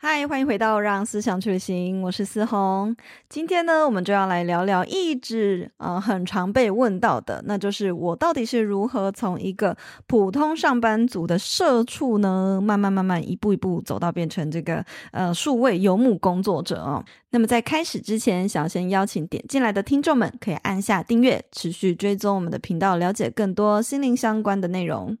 嗨，欢迎回到《让思想去旅行》，我是思红。今天呢，我们就要来聊聊一直、呃、很常被问到的，那就是我到底是如何从一个普通上班族的社畜呢，慢慢慢慢一步一步走到变成这个呃数位游牧工作者哦。那么在开始之前，想先邀请点进来的听众们，可以按下订阅，持续追踪我们的频道，了解更多心灵相关的内容。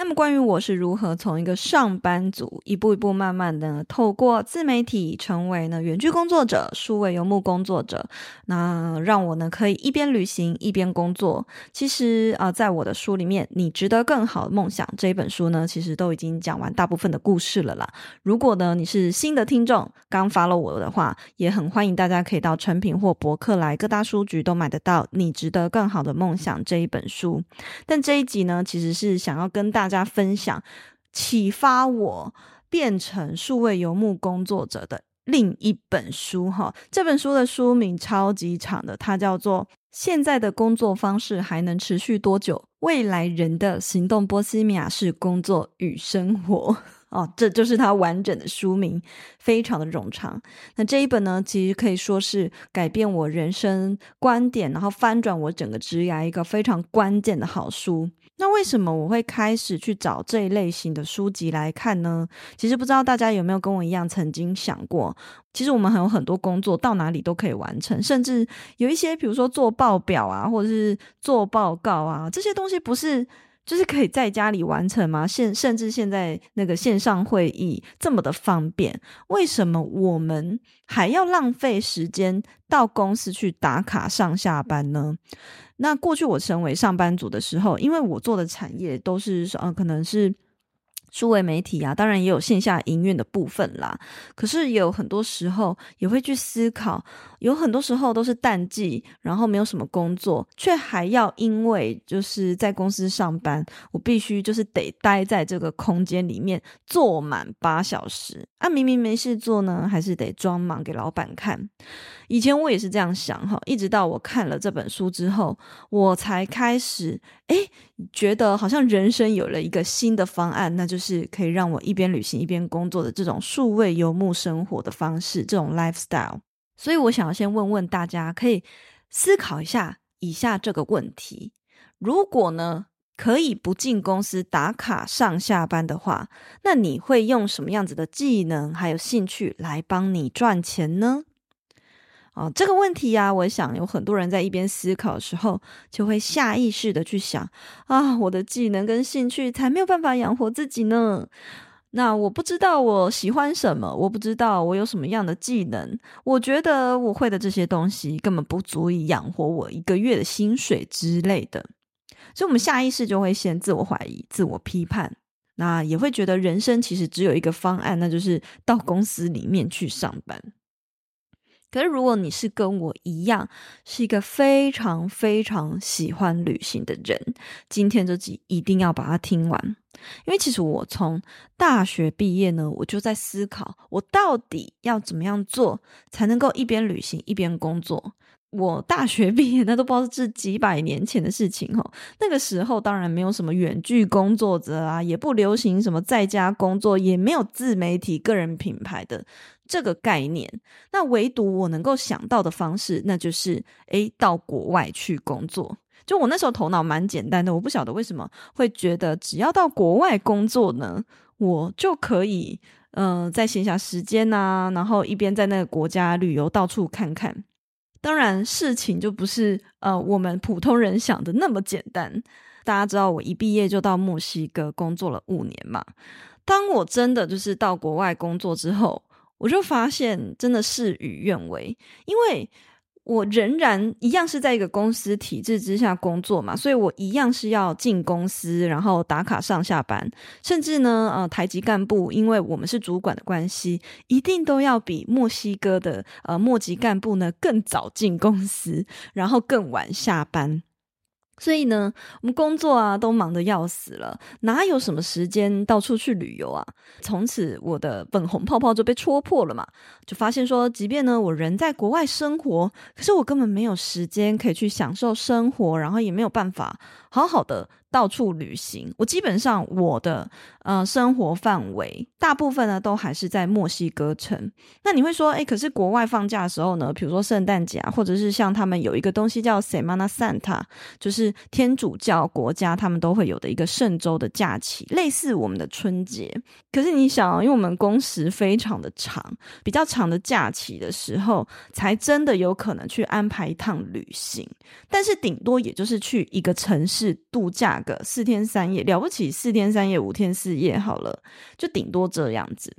那么，关于我是如何从一个上班族一步一步慢慢的透过自媒体成为呢远距工作者、数位游牧工作者，那让我呢可以一边旅行一边工作。其实啊、在我的书里面，《你值得更好的梦想》这一本书呢，其实都已经讲完大部分的故事了啦。如果呢你是新的听众，刚发了我的话，也很欢迎大家可以到诚品或博客来各大书局都买得到《你值得更好的梦想》这一本书。但这一集呢，其实是想要跟大大家分享启发我变成数位游牧工作者的另一本书哈，这本书的书名超级长的，它叫做《现在的工作方式还能持续多久？未来人的行动波西米亚式工作与生活》哦，这就是它完整的书名，非常的冗长。那这一本呢，其实可以说是改变我人生观点，然后翻转我整个职涯一个非常关键的好书。那为什么我会开始去找这一类型的书籍来看呢？其实不知道大家有没有跟我一样曾经想过，其实我们还有很多工作到哪里都可以完成，甚至有一些比如说做报表啊，或者是做报告啊，这些东西不是就是可以在家里完成吗？现甚至现在那个线上会议这么的方便，为什么我们还要浪费时间到公司去打卡上下班呢？那过去我成为上班族的时候，因为我做的产业都是呃，可能是。数位媒体啊，当然也有线下营运的部分啦。可是有很多时候也会去思考，有很多时候都是淡季，然后没有什么工作，却还要因为就是在公司上班，我必须就是得待在这个空间里面坐满八小时。啊，明明没事做呢，还是得装忙给老板看。以前我也是这样想哈，一直到我看了这本书之后，我才开始诶，觉得好像人生有了一个新的方案，那就是可以让我一边旅行一边工作的这种数位游牧生活的方式，这种 lifestyle。所以我想要先问问大家，可以思考一下以下这个问题：如果呢，可以不进公司打卡上下班的话，那你会用什么样子的技能还有兴趣来帮你赚钱呢？哦，这个问题呀、啊，我想有很多人在一边思考的时候，就会下意识的去想啊，我的技能跟兴趣才没有办法养活自己呢。那我不知道我喜欢什么，我不知道我有什么样的技能，我觉得我会的这些东西根本不足以养活我一个月的薪水之类的。所以，我们下意识就会先自我怀疑、自我批判，那也会觉得人生其实只有一个方案，那就是到公司里面去上班。可是，如果你是跟我一样，是一个非常非常喜欢旅行的人，今天这集一定要把它听完。因为其实我从大学毕业呢，我就在思考，我到底要怎么样做，才能够一边旅行一边工作。我大学 毕业，那都不知道是几百年前的事情齁。那个时候当然没有什么远距工作者啊，也不流行什么在家工作，也没有自媒体、个人品牌的这个概念。那唯独我能够想到的方式，那就是诶，到国外去工作。就我那时候头脑蛮简单的，我不晓得为什么会觉得只要到国外工作呢，我就可以嗯、在闲暇时间啊，然后一边在那个国家旅游，到处看看。当然，事情就不是呃我们普通人想的那么简单。大家知道，我一毕业就到墨西哥工作了五年嘛。当我真的就是到国外工作之后，我就发现真的事与愿违，因为我仍然一样是在一个公司体制之下工作嘛，所以我一样是要进公司，然后打卡上下班，甚至呢，呃，台籍干部，因为我们是主管的关系，一定都要比墨西哥的呃墨级干部呢更早进公司，然后更晚下班。所以呢，我们工作啊都忙得要死了，哪有什么时间到处去旅游啊？从此我的粉红泡泡就被戳破了嘛，就发现说，即便呢我人在国外生活，可是我根本没有时间可以去享受生活，然后也没有办法好好的。到处旅行，我基本上我的呃生活范围大部分呢都还是在墨西哥城。那你会说，哎，可是国外放假的时候呢，比如说圣诞节啊，或者是像他们有一个东西叫 Semana Santa，就是天主教国家他们都会有的一个圣周的假期，类似我们的春节。可是你想，因为我们工时非常的长，比较长的假期的时候，才真的有可能去安排一趟旅行。但是顶多也就是去一个城市度假。个四天三夜了不起，四天三夜五天四夜好了，就顶多这样子。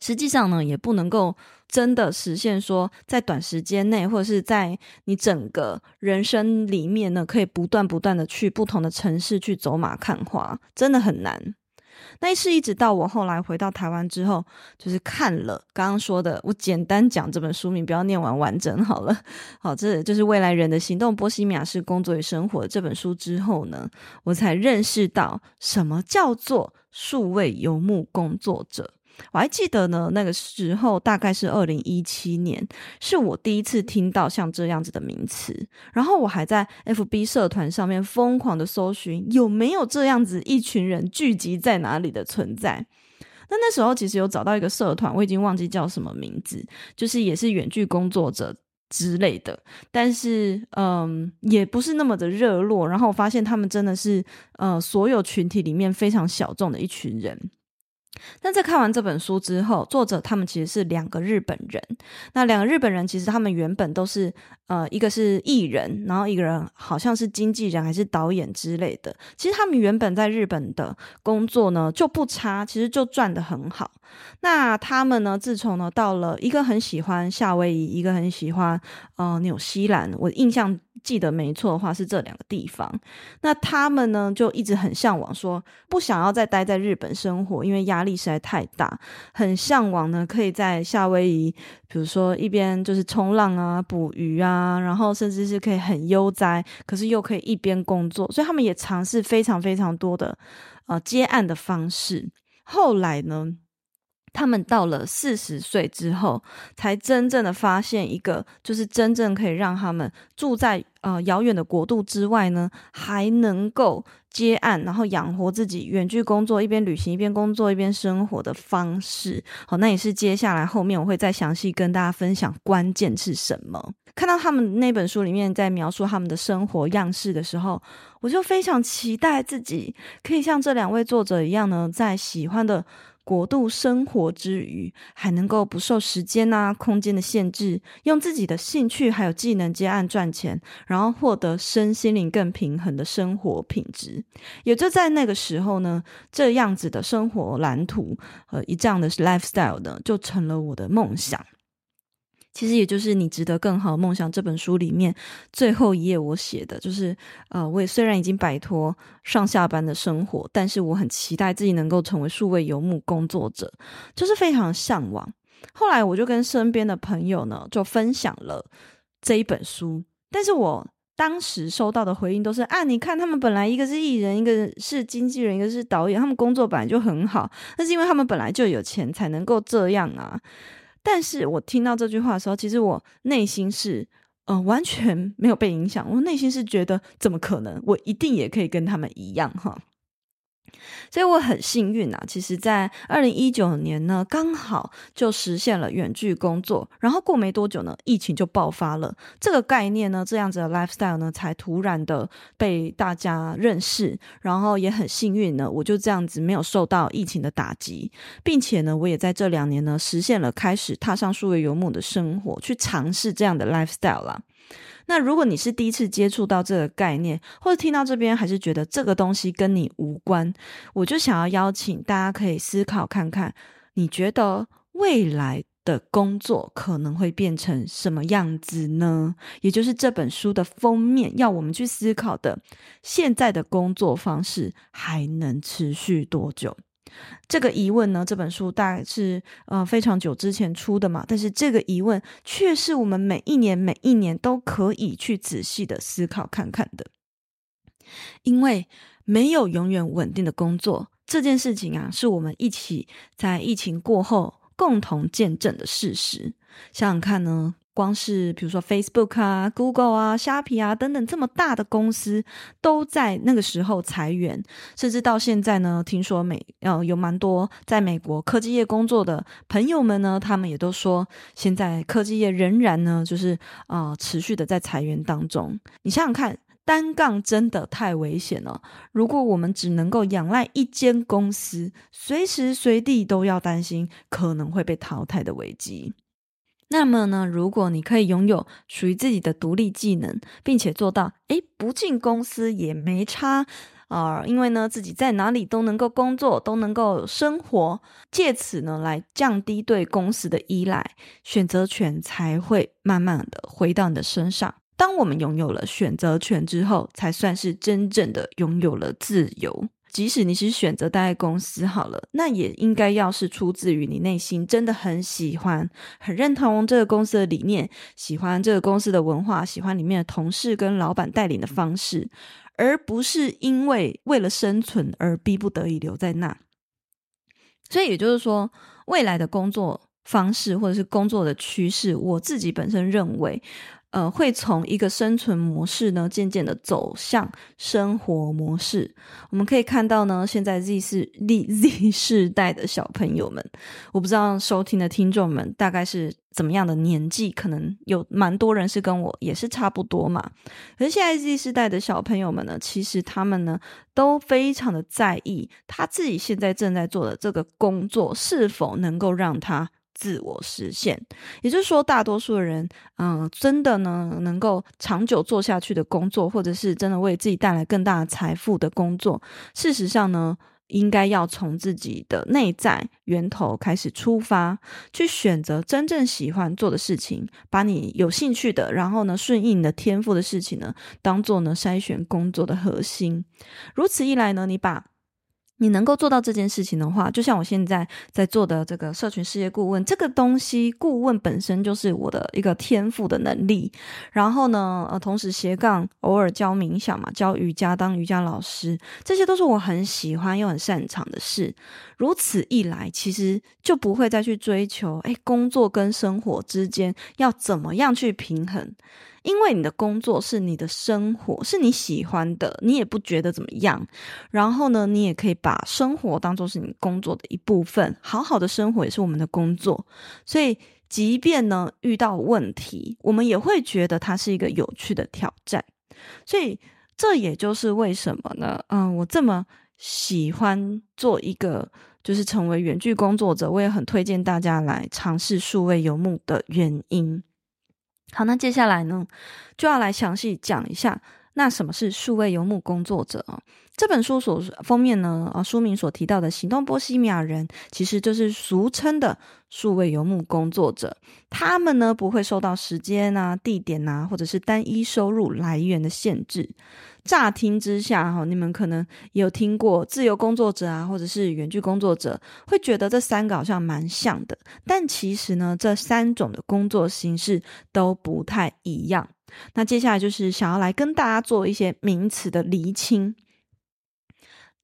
实际上呢，也不能够真的实现说，在短时间内，或者是在你整个人生里面呢，可以不断不断的去不同的城市去走马看花，真的很难。那是一直到我后来回到台湾之后，就是看了刚刚说的，我简单讲这本书名，不要念完完整好了。好，这就是未来人的行动——波西米亚式工作与生活这本书之后呢，我才认识到什么叫做数位游牧工作者。我还记得呢，那个时候大概是二零一七年，是我第一次听到像这样子的名词。然后我还在 FB 社团上面疯狂的搜寻有没有这样子一群人聚集在哪里的存在。那那时候其实有找到一个社团，我已经忘记叫什么名字，就是也是远距工作者之类的，但是嗯，也不是那么的热络。然后我发现他们真的是呃，所有群体里面非常小众的一群人。但在看完这本书之后，作者他们其实是两个日本人。那两个日本人其实他们原本都是呃，一个是艺人，然后一个人好像是经纪人还是导演之类的。其实他们原本在日本的工作呢就不差，其实就赚得很好。那他们呢，自从呢到了一个很喜欢夏威夷，一个很喜欢呃纽西兰，我印象。记得没错的话是这两个地方，那他们呢就一直很向往说，不想要再待在日本生活，因为压力实在太大，很向往呢可以在夏威夷，比如说一边就是冲浪啊、捕鱼啊，然后甚至是可以很悠哉，可是又可以一边工作，所以他们也尝试非常非常多的呃接案的方式。后来呢，他们到了四十岁之后，才真正的发现一个，就是真正可以让他们住在呃遥远的国度之外呢，还能够接案，然后养活自己，远距工作，一边旅行一边工作一边生活的方式。好，那也是接下来后面我会再详细跟大家分享关键是什么。看到他们那本书里面在描述他们的生活样式的时候，我就非常期待自己可以像这两位作者一样呢，在喜欢的。国度生活之余，还能够不受时间啊、空间的限制，用自己的兴趣还有技能接案赚钱，然后获得身心灵更平衡的生活品质。也就在那个时候呢，这样子的生活蓝图和一这样的 lifestyle 呢，就成了我的梦想。其实也就是你值得更好的梦想这本书里面最后一页我写的，就是呃，我也虽然已经摆脱上下班的生活，但是我很期待自己能够成为数位游牧工作者，就是非常向往。后来我就跟身边的朋友呢，就分享了这一本书，但是我当时收到的回应都是啊，你看他们本来一个是艺人，一个是经纪人，一个是导演，他们工作本来就很好，那是因为他们本来就有钱才能够这样啊。但是我听到这句话的时候，其实我内心是，呃，完全没有被影响。我内心是觉得，怎么可能？我一定也可以跟他们一样，哈。所以我很幸运啊，其实，在二零一九年呢，刚好就实现了远距工作。然后过没多久呢，疫情就爆发了。这个概念呢，这样子的 lifestyle 呢，才突然的被大家认识。然后也很幸运呢，我就这样子没有受到疫情的打击，并且呢，我也在这两年呢，实现了开始踏上数位游牧的生活，去尝试这样的 lifestyle 啦。那如果你是第一次接触到这个概念，或者听到这边还是觉得这个东西跟你无关，我就想要邀请大家可以思考看看，你觉得未来的工作可能会变成什么样子呢？也就是这本书的封面要我们去思考的，现在的工作方式还能持续多久？这个疑问呢，这本书大概是呃非常久之前出的嘛，但是这个疑问却是我们每一年每一年都可以去仔细的思考看看的，因为没有永远稳定的工作这件事情啊，是我们一起在疫情过后共同见证的事实。想想看呢。光是比如说 Facebook 啊、Google 啊、虾皮啊等等这么大的公司，都在那个时候裁员，甚至到现在呢，听说美呃有蛮多在美国科技业工作的朋友们呢，他们也都说，现在科技业仍然呢就是啊、持续的在裁员当中。你想想看，单杠真的太危险了。如果我们只能够仰赖一间公司，随时随地都要担心可能会被淘汰的危机。那么呢，如果你可以拥有属于自己的独立技能，并且做到，诶，不进公司也没差啊，因为呢，自己在哪里都能够工作，都能够生活，借此呢，来降低对公司的依赖，选择权才会慢慢的回到你的身上。当我们拥有了选择权之后，才算是真正的拥有了自由。即使你是选择待在公司好了，那也应该要是出自于你内心真的很喜欢、很认同这个公司的理念，喜欢这个公司的文化，喜欢里面的同事跟老板带领的方式，而不是因为为了生存而逼不得已留在那。所以也就是说，未来的工作方式或者是工作的趋势，我自己本身认为。呃，会从一个生存模式呢，渐渐的走向生活模式。我们可以看到呢，现在 Z 世 Z Z 世代的小朋友们，我不知道收听的听众们大概是怎么样的年纪，可能有蛮多人是跟我也是差不多嘛。可是现在 Z 世代的小朋友们呢，其实他们呢都非常的在意他自己现在正在做的这个工作是否能够让他。自我实现，也就是说，大多数的人，嗯、真的呢，能够长久做下去的工作，或者是真的为自己带来更大的财富的工作，事实上呢，应该要从自己的内在源头开始出发，去选择真正喜欢做的事情，把你有兴趣的，然后呢，顺应你的天赋的事情呢，当做呢筛选工作的核心。如此一来呢，你把你能够做到这件事情的话，就像我现在在做的这个社群事业顾问，这个东西顾问本身就是我的一个天赋的能力。然后呢，呃，同时斜杠偶尔教冥想嘛，教瑜伽，当瑜伽老师，这些都是我很喜欢又很擅长的事。如此一来，其实就不会再去追求，诶，工作跟生活之间要怎么样去平衡。因为你的工作是你的生活，是你喜欢的，你也不觉得怎么样。然后呢，你也可以把生活当做是你工作的一部分，好好的生活也是我们的工作。所以，即便呢遇到问题，我们也会觉得它是一个有趣的挑战。所以，这也就是为什么呢？嗯，我这么喜欢做一个，就是成为远距工作者，我也很推荐大家来尝试数位游牧的原因。好，那接下来呢，就要来详细讲一下，那什么是数位游牧工作者啊？这本书所封面呢，啊，书名所提到的行动波西米亚人，其实就是俗称的数位游牧工作者。他们呢，不会受到时间啊、地点啊，或者是单一收入来源的限制。乍听之下，哈，你们可能有听过自由工作者啊，或者是远距工作者，会觉得这三个好像蛮像的。但其实呢，这三种的工作形式都不太一样。那接下来就是想要来跟大家做一些名词的厘清。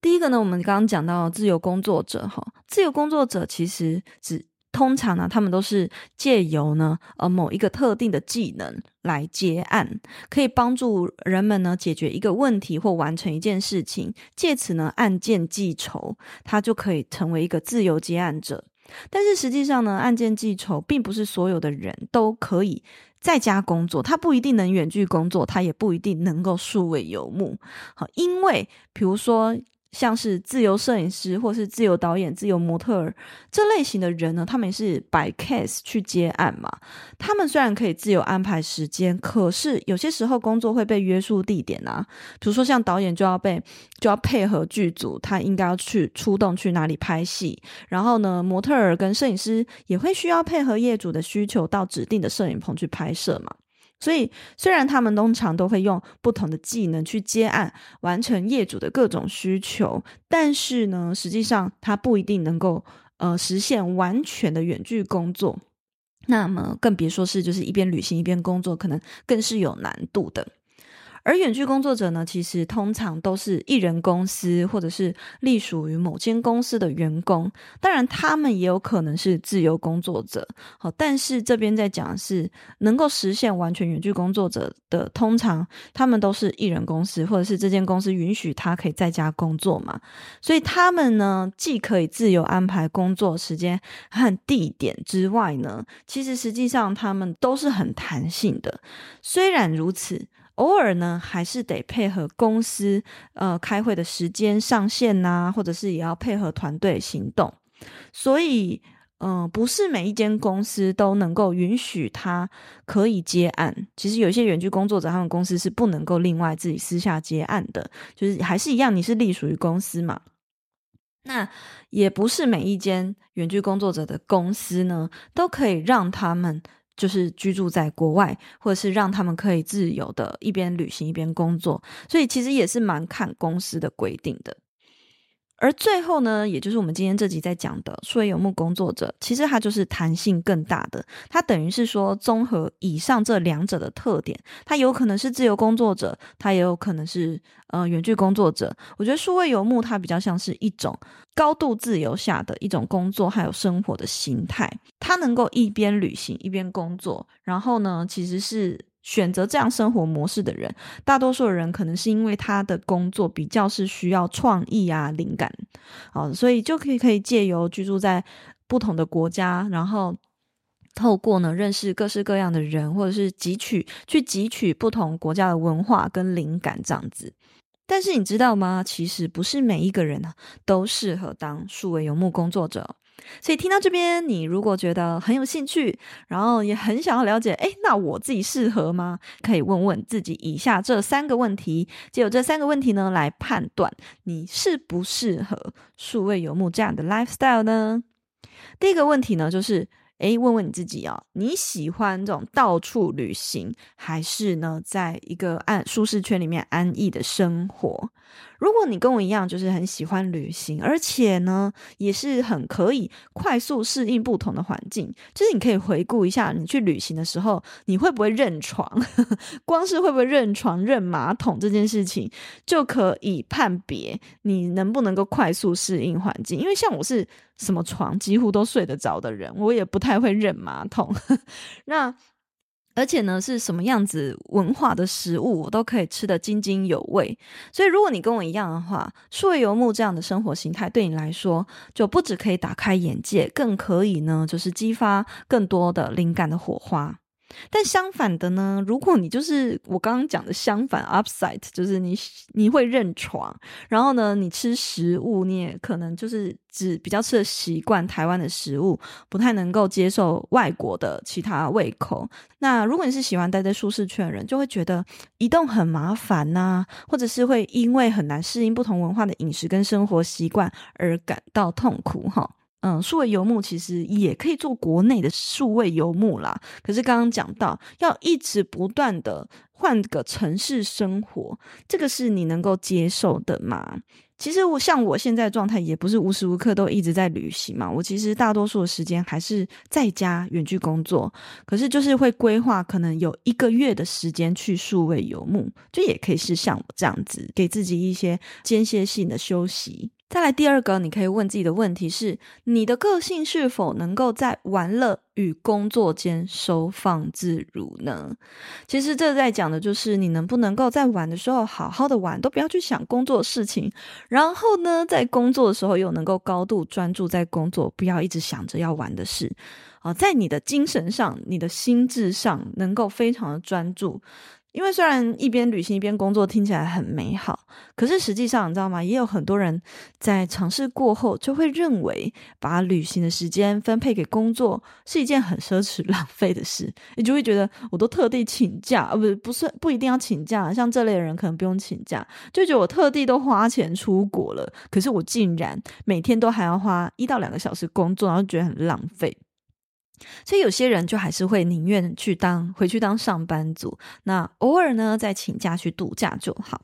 第一个呢，我们刚刚讲到自由工作者，哈，自由工作者其实指通常呢，他们都是借由呢，呃，某一个特定的技能来接案，可以帮助人们呢解决一个问题或完成一件事情，借此呢案件计酬，他就可以成为一个自由接案者。但是实际上呢，案件计酬并不是所有的人都可以在家工作，他不一定能远距工作，他也不一定能够数位游牧。好，因为比如说。像是自由摄影师，或是自由导演、自由模特儿这类型的人呢，他们也是 by case 去接案嘛。他们虽然可以自由安排时间，可是有些时候工作会被约束地点啊。比如说像导演就要被就要配合剧组，他应该要去出动去哪里拍戏。然后呢，模特儿跟摄影师也会需要配合业主的需求，到指定的摄影棚去拍摄嘛。所以，虽然他们通常都会用不同的技能去接案，完成业主的各种需求，但是呢，实际上他不一定能够呃实现完全的远距工作。那么，更别说是就是一边旅行一边工作，可能更是有难度的。而远距工作者呢，其实通常都是一人公司或者是隶属于某间公司的员工，当然他们也有可能是自由工作者。好，但是这边在讲是能够实现完全远距工作者的，通常他们都是一人公司，或者是这间公司允许他可以在家工作嘛，所以他们呢，既可以自由安排工作时间和地点之外呢，其实实际上他们都是很弹性的。虽然如此。偶尔呢，还是得配合公司呃开会的时间上线呐，或者是也要配合团队行动。所以，嗯、不是每一间公司都能够允许他可以接案。其实有些远距工作者，他们公司是不能够另外自己私下接案的，就是还是一样，你是隶属于公司嘛。那也不是每一间远距工作者的公司呢，都可以让他们。就是居住在国外，或者是让他们可以自由的一边旅行一边工作，所以其实也是蛮看公司的规定的。而最后呢，也就是我们今天这集在讲的数位游牧工作者，其实它就是弹性更大的。它等于是说，综合以上这两者的特点，它有可能是自由工作者，它也有可能是呃远距工作者。我觉得数位游牧它比较像是一种高度自由下的一种工作还有生活的形态，它能够一边旅行一边工作，然后呢，其实是。选择这样生活模式的人，大多数的人可能是因为他的工作比较是需要创意啊、灵感，好，所以就可以可以借由居住在不同的国家，然后透过呢认识各式各样的人，或者是汲取去汲取不同国家的文化跟灵感这样子。但是你知道吗？其实不是每一个人都适合当数位游牧工作者。所以听到这边，你如果觉得很有兴趣，然后也很想要了解，诶，那我自己适合吗？可以问问自己以下这三个问题，借由这三个问题呢，来判断你适不适合数位游牧这样的 lifestyle 呢？第一个问题呢，就是。诶，问问你自己哦，你喜欢这种到处旅行，还是呢，在一个安舒适圈里面安逸的生活？如果你跟我一样，就是很喜欢旅行，而且呢，也是很可以快速适应不同的环境。就是你可以回顾一下，你去旅行的时候，你会不会认床？光是会不会认床、认马桶这件事情，就可以判别你能不能够快速适应环境。因为像我是什么床几乎都睡得着的人，我也不太会忍马桶。那。而且呢，是什么样子文化的食物，我都可以吃得津津有味。所以，如果你跟我一样的话，数位游牧这样的生活形态对你来说，就不只可以打开眼界，更可以呢，就是激发更多的灵感的火花。但相反的呢，如果你就是我刚刚讲的相反，upside，就是你你会认床，然后呢，你吃食物你也可能就是只比较吃的习惯台湾的食物，不太能够接受外国的其他胃口。那如果你是喜欢待在舒适圈的人，就会觉得移动很麻烦呐、或者是会因为很难适应不同文化的饮食跟生活习惯而感到痛苦哈。嗯，数位游牧其实也可以做国内的数位游牧啦。可是刚刚讲到，要一直不断的换个城市生活，这个是你能够接受的吗？其实我像我现在状态，也不是无时无刻都一直在旅行嘛。我其实大多数的时间还是在家远距工作，可是就是会规划可能有一个月的时间去数位游牧，就也可以是像我这样子，给自己一些间歇性的休息。再来第二个，你可以问自己的问题是：你的个性是否能够在玩乐与工作间收放自如呢？其实这在讲的就是你能不能够在玩的时候好好的玩，都不要去想工作事情。然后呢，在工作的时候又能够高度专注在工作，不要一直想着要玩的事。啊，在你的精神上、你的心智上能够非常的专注。因为虽然一边旅行一边工作听起来很美好，可是实际上你知道吗？也有很多人在尝试过后就会认为，把旅行的时间分配给工作是一件很奢侈 浪费的事。你就会觉得，我都特地请假，啊，不，不是不一定要请假，像这类的人可能不用请假，就觉得我特地都花钱出国了，可是我竟然每天都还要花一到两个小时工作，然后觉得很浪费。所以有些人就还是会宁愿去当回去当上班族，那偶尔呢再请假去度假就好。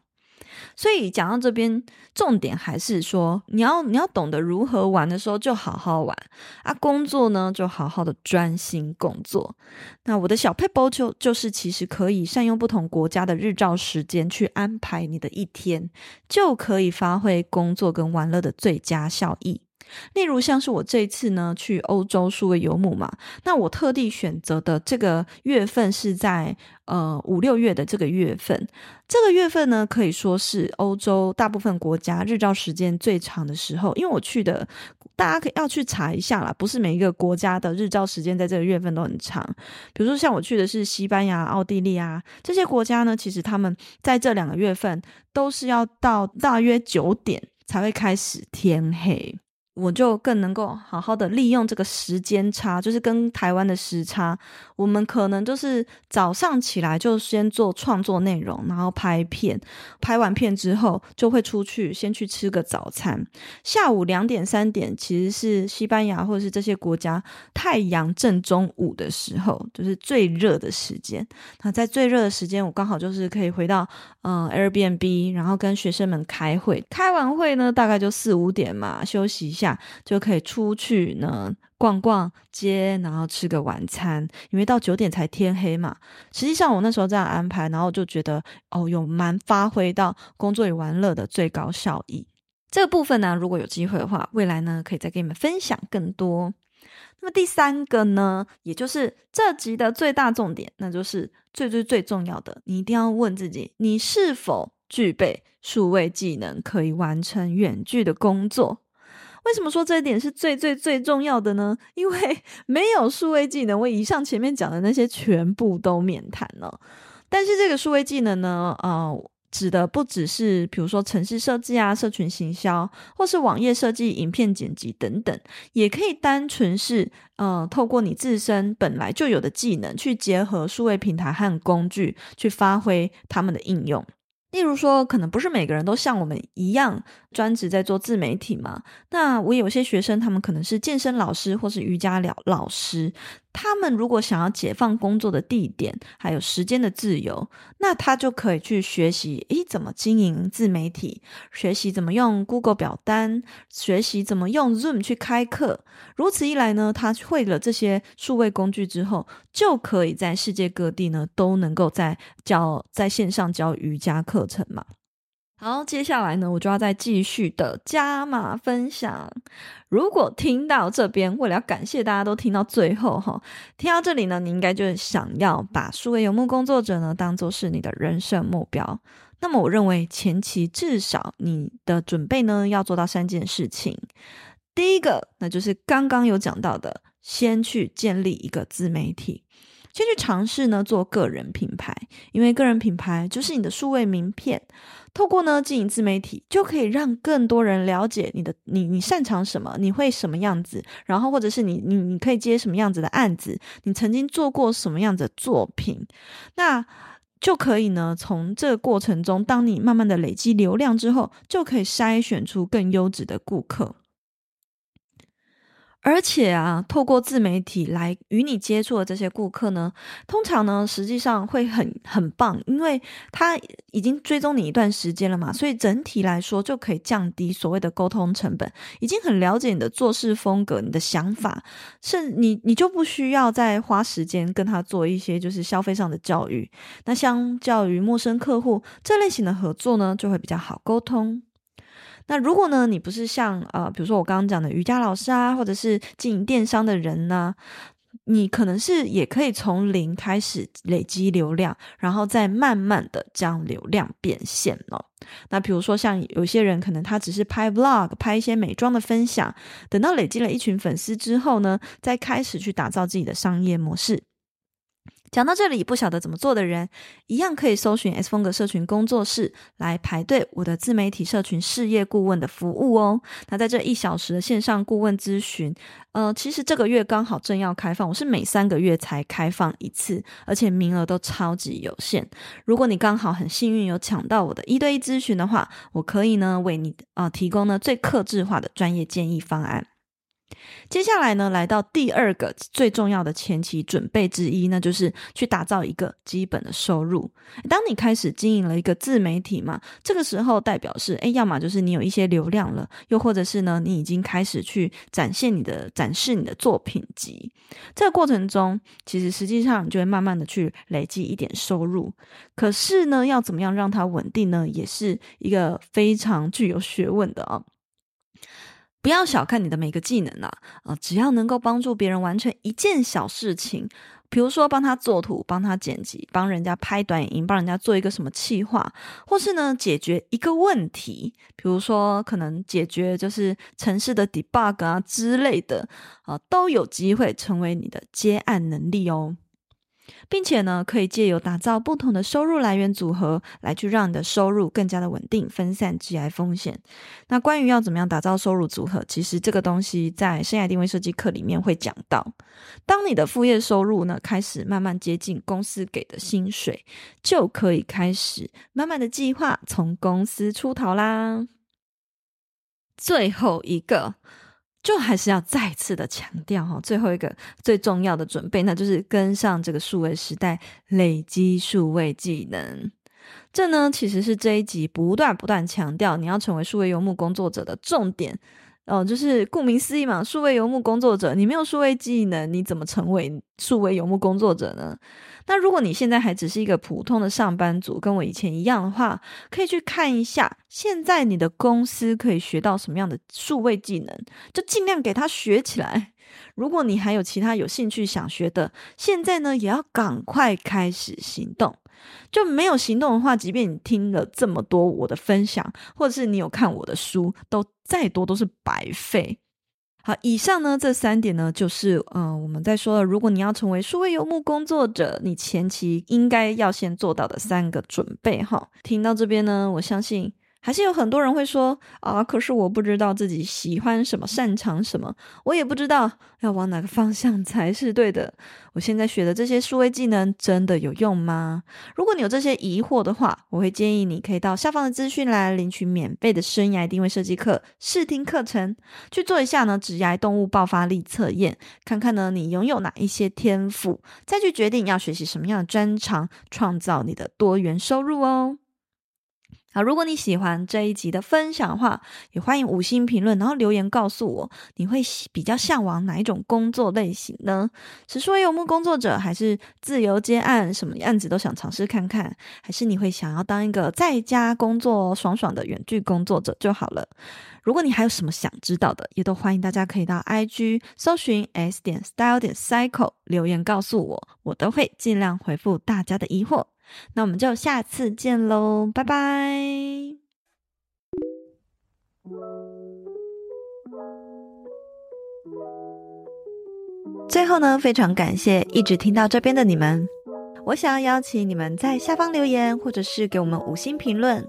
所以讲到这边，重点还是说你要你要懂得如何玩的时候就好好玩啊，工作呢就好好的专心工作。那我的小撇步就就是其实可以善用不同国家的日照时间去安排你的一天，就可以发挥工作跟玩乐的最佳效益。例如像是我这一次呢去欧洲数位游牧嘛，那我特地选择的这个月份是在呃五六月的这个月份，这个月份呢可以说是欧洲大部分国家日照时间最长的时候，因为我去的，大家可以要去查一下啦，不是每一个国家的日照时间在这个月份都很长，比如说像我去的是西班牙、奥地利啊这些国家呢，其实他们在这两个月份都是要到大约九点才会开始天黑。我就更能够好好的利用这个时间差，就是跟台湾的时差，我们可能就是早上起来就先做创作内容，然后拍片，拍完片之后就会出去先去吃个早餐。下午两点三点其实是西班牙或者是这些国家太阳正中午的时候，就是最热的时间。那在最热的时间，我刚好就是可以回到嗯 Airbnb，然后跟学生们开会。开完会呢，大概就四五点嘛，休息一下。就可以出去呢逛逛街，然后吃个晚餐，因为到九点才天黑嘛。实际上我那时候这样安排，然后就觉得哦，有蛮发挥到工作与玩乐的最高效益。这个部分呢，如果有机会的话，未来呢可以再给你们分享更多。那么第三个呢，也就是这集的最大重点，那就是最最最重要的，你一定要问自己，你是否具备数位技能，可以完成远距的工作。为什么说这一点是最最最重要的呢？因为没有数位技能，我以上前面讲的那些全部都免谈了。但是这个数位技能呢，呃，指的不只是比如说城市设计啊、社群行销，或是网页设计、影片剪辑等等，也可以单纯是呃，透过你自身本来就有的技能，去结合数位平台和工具，去发挥他们的应用。例如说，可能不是每个人都像我们一样专职在做自媒体嘛。那我有些学生，他们可能是健身老师或是瑜伽老老师。他们如果想要解放工作的地点，还有时间的自由，那他就可以去学习，诶，怎么经营自媒体，学习怎么用 Google 表单，学习怎么用 Zoom 去开课。如此一来呢，他会了这些数位工具之后，就可以在世界各地呢都能够在教在线上教瑜伽课程嘛。好，接下来呢，我就要再继续的加码分享。如果听到这边，为了要感谢大家都听到最后哈，听到这里呢，你应该就想要把数位游牧工作者呢当做是你的人生目标。那么，我认为前期至少你的准备呢要做到三件事情。第一个，那就是刚刚有讲到的，先去建立一个自媒体。先去尝试呢做个人品牌，因为个人品牌就是你的数位名片。透过呢经营自媒体，就可以让更多人了解你的你你擅长什么，你会什么样子，然后或者是你你你可以接什么样子的案子，你曾经做过什么样子的作品，那就可以呢从这个过程中，当你慢慢的累积流量之后，就可以筛选出更优质的顾客。而且啊，透过自媒体来与你接触的这些顾客呢，通常呢，实际上会很很棒，因为他已经追踪你一段时间了嘛，所以整体来说就可以降低所谓的沟通成本，已经很了解你的做事风格、你的想法，是你你就不需要再花时间跟他做一些就是消费上的教育。那相较于陌生客户，这类型的合作呢，就会比较好沟通。那如果呢，你不是像呃，比如说我刚刚讲的瑜伽老师啊，或者是经营电商的人呢，你可能是也可以从零开始累积流量，然后再慢慢的将流量变现哦。那比如说像有些人可能他只是拍 vlog，拍一些美妆的分享，等到累积了一群粉丝之后呢，再开始去打造自己的商业模式。讲到这里，不晓得怎么做的人，一样可以搜寻 S 风格社群工作室来排队我的自媒体社群事业顾问的服务哦。那在这一小时的线上顾问咨询，呃，其实这个月刚好正要开放，我是每三个月才开放一次，而且名额都超级有限。如果你刚好很幸运有抢到我的一对一咨询的话，我可以呢为你啊、提供呢最克制化的专业建议方案。接下来呢，来到第二个最重要的前期准备之一，那就是去打造一个基本的收入。当你开始经营了一个自媒体嘛，这个时候代表是，诶，要么就是你有一些流量了，又或者是呢，你已经开始去展现你的、展示你的作品集。这个过程中，其实实际上你就会慢慢的去累积一点收入。可是呢，要怎么样让它稳定呢？也是一个非常具有学问的啊、哦。不要小看你的每个技能啊！啊，只要能够帮助别人完成一件小事情，比如说帮他做图、帮他剪辑、帮人家拍短影音、帮人家做一个什么企划，或是呢解决一个问题，比如说可能解决就是城市的 debug 啊之类的啊，都有机会成为你的接案能力哦。并且呢，可以借由打造不同的收入来源组合，来去让你的收入更加的稳定，分散致癌风险。那关于要怎么样打造收入组合，其实这个东西在生涯定位设计课里面会讲到。当你的副业收入呢，开始慢慢接近公司给的薪水，就可以开始慢慢的计划从公司出逃啦。最后一个。就还是要再次的强调哈，最后一个最重要的准备，那就是跟上这个数位时代，累积数位技能。这呢，其实是这一集不断不断强调，你要成为数位游牧工作者的重点。哦，就是顾名思义嘛，数位游牧工作者，你没有数位技能，你怎么成为数位游牧工作者呢？那如果你现在还只是一个普通的上班族，跟我以前一样的话，可以去看一下，现在你的公司可以学到什么样的数位技能，就尽量给他学起来。如果你还有其他有兴趣想学的，现在呢，也要赶快开始行动。就没有行动的话，即便你听了这么多我的分享，或者是你有看我的书，都再多都是白费。好，以上呢这三点呢，就是呃我们在说的，如果你要成为数位游牧工作者，你前期应该要先做到的三个准备哈。听到这边呢，我相信。还是有很多人会说啊，可是我不知道自己喜欢什么，擅长什么，我也不知道要往哪个方向才是对的。我现在学的这些数位技能真的有用吗？如果你有这些疑惑的话，我会建议你可以到下方的资讯栏领取免费的生涯定位设计课试听课程，去做一下呢职涯动物爆发力测验，看看呢你拥有哪一些天赋，再去决定要学习什么样的专长，创造你的多元收入哦。好，如果你喜欢这一集的分享的话，也欢迎五星评论，然后留言告诉我，你会比较向往哪一种工作类型呢？是说游牧工作者，还是自由接案，什么案子都想尝试看看？还是你会想要当一个在家工作爽爽的远距工作者就好了？如果你还有什么想知道的，也都欢迎大家可以到 IG 搜寻 s 点 style 点 cycle 留言告诉我，我都会尽量回复大家的疑惑。那我们就下次见喽，拜拜。最后呢，非常感谢一直听到这边的你们。我想要邀请你们在下方留言，或者是给我们五星评论，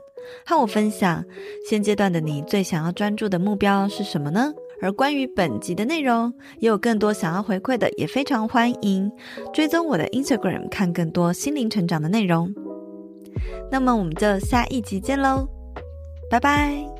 和我分享现阶段的你最想要专注的目标是什么呢？而关于本集的内容，也有更多想要回馈的，也非常欢迎追踪我的 Instagram，看更多心灵成长的内容。那么我们就下一集见喽，拜拜。